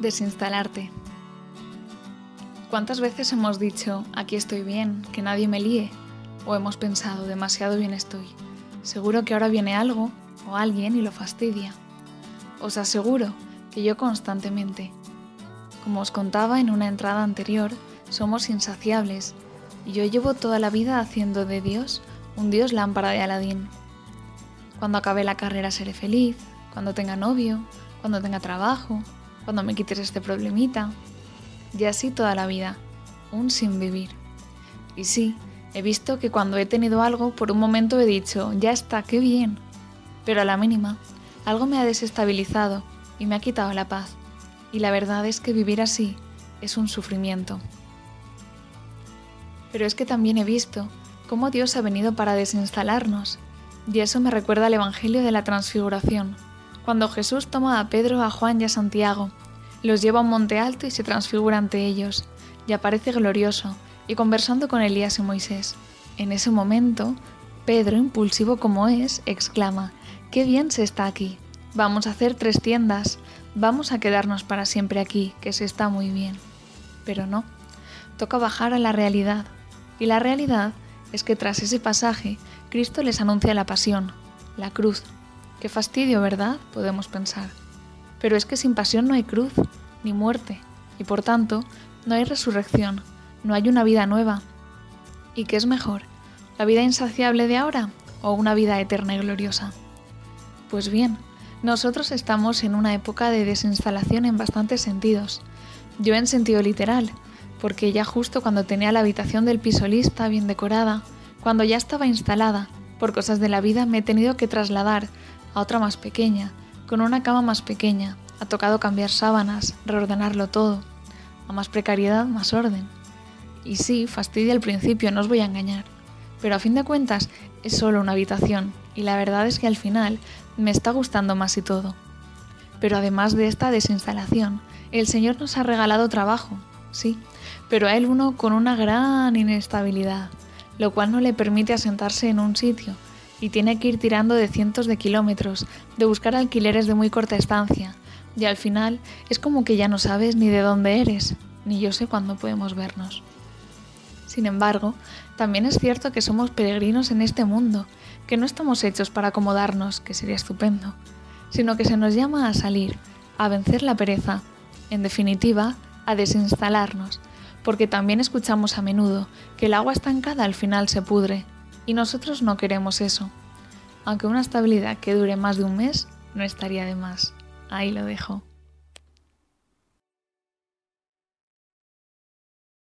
Desinstalarte. ¿Cuántas veces hemos dicho, aquí estoy bien, que nadie me líe? O hemos pensado, demasiado bien estoy. Seguro que ahora viene algo o alguien y lo fastidia. Os aseguro que yo constantemente. Como os contaba en una entrada anterior, somos insaciables y yo llevo toda la vida haciendo de Dios un Dios lámpara de Aladín. Cuando acabe la carrera seré feliz, cuando tenga novio, cuando tenga trabajo, cuando me quites este problemita. Y así toda la vida, un sin vivir. Y sí, he visto que cuando he tenido algo, por un momento he dicho, ya está, qué bien. Pero a la mínima, algo me ha desestabilizado y me ha quitado la paz. Y la verdad es que vivir así es un sufrimiento. Pero es que también he visto cómo Dios ha venido para desinstalarnos. Y eso me recuerda al Evangelio de la Transfiguración, cuando Jesús toma a Pedro, a Juan y a Santiago, los lleva a un monte alto y se transfigura ante ellos, y aparece glorioso, y conversando con Elías y Moisés. En ese momento, Pedro, impulsivo como es, exclama, ¡Qué bien se está aquí! Vamos a hacer tres tiendas, vamos a quedarnos para siempre aquí, que se está muy bien. Pero no, toca bajar a la realidad, y la realidad es que tras ese pasaje, Cristo les anuncia la pasión, la cruz, Qué fastidio, ¿verdad? Podemos pensar. Pero es que sin pasión no hay cruz, ni muerte, y por tanto no hay resurrección, no hay una vida nueva. ¿Y qué es mejor? ¿La vida insaciable de ahora o una vida eterna y gloriosa? Pues bien, nosotros estamos en una época de desinstalación en bastantes sentidos. Yo en sentido literal, porque ya justo cuando tenía la habitación del piso lista, bien decorada, cuando ya estaba instalada, por cosas de la vida me he tenido que trasladar a otra más pequeña, con una cama más pequeña. Ha tocado cambiar sábanas, reordenarlo todo. A más precariedad, más orden. Y sí, fastidia al principio, no os voy a engañar. Pero a fin de cuentas es solo una habitación y la verdad es que al final me está gustando más y todo. Pero además de esta desinstalación, el Señor nos ha regalado trabajo, sí, pero a Él uno con una gran inestabilidad, lo cual no le permite asentarse en un sitio, y tiene que ir tirando de cientos de kilómetros, de buscar alquileres de muy corta estancia, y al final es como que ya no sabes ni de dónde eres, ni yo sé cuándo podemos vernos. Sin embargo, también es cierto que somos peregrinos en este mundo, que no estamos hechos para acomodarnos, que sería estupendo, sino que se nos llama a salir, a vencer la pereza, en definitiva, a desinstalarnos, porque también escuchamos a menudo que el agua estancada al final se pudre, y nosotros no queremos eso. Aunque una estabilidad que dure más de un mes no estaría de más. Ahí lo dejo.